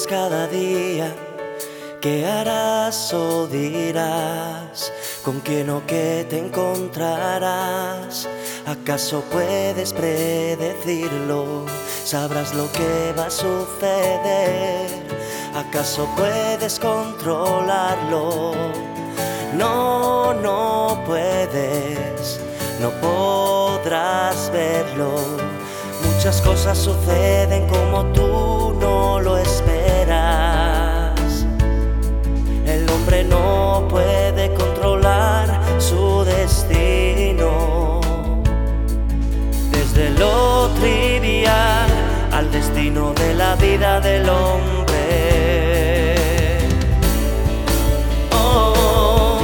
cada día, ¿qué harás o dirás? ¿Con quién o qué te encontrarás? ¿Acaso puedes predecirlo? ¿Sabrás lo que va a suceder? ¿Acaso puedes controlarlo? No, no puedes, no podrás verlo. Muchas cosas suceden como tú no lo esperas. No puede controlar su destino. Desde lo trivial al destino de la vida del hombre. Oh,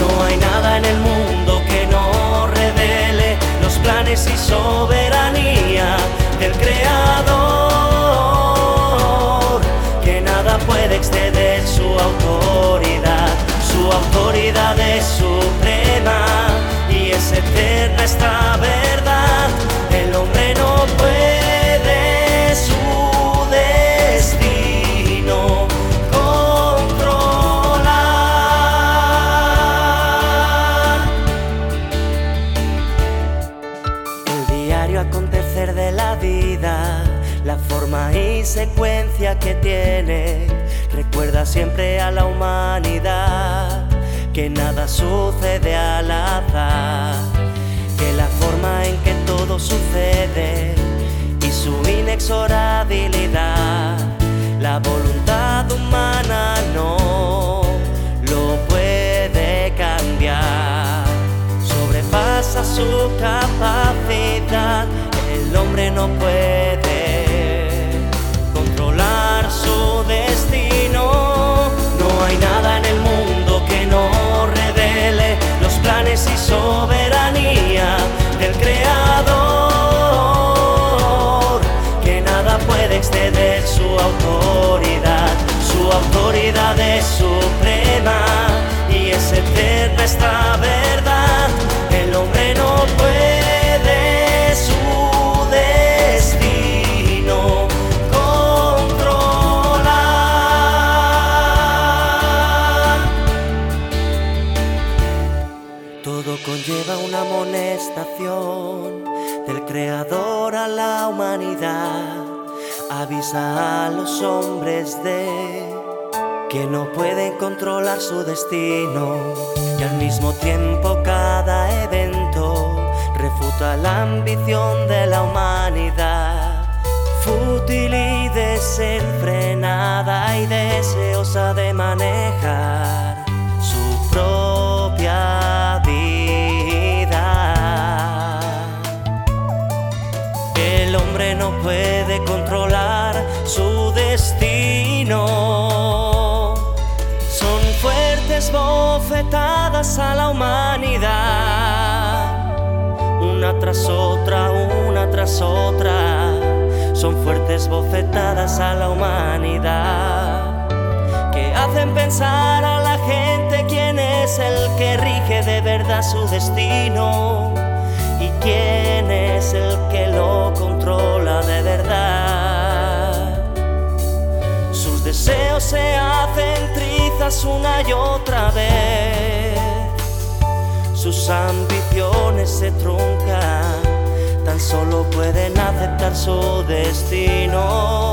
no hay nada en el mundo que no revele los planes y soberanía del Creador, y secuencia que tiene, recuerda siempre a la humanidad que nada sucede al azar, que la forma en que todo sucede y su inexorabilidad, la voluntad humana no lo puede cambiar sobrepasa su capacidad. El hombre no puede del Creador a la humanidad. Avisa a los hombres de que no pueden controlar su destino y al mismo tiempo cada evento refuta la ambición de la humanidad. Fútil y desenfrenada y deseosa de manejar no puede controlar su destino. Son fuertes bofetadas a la humanidad. Una tras otra, una tras otra. Son fuertes bofetadas a la humanidad. Que hacen pensar a la gente quién es el que rige de verdad su destino y quién se hacen trizas una y otra vez. Sus ambiciones se truncan, tan solo pueden aceptar su destino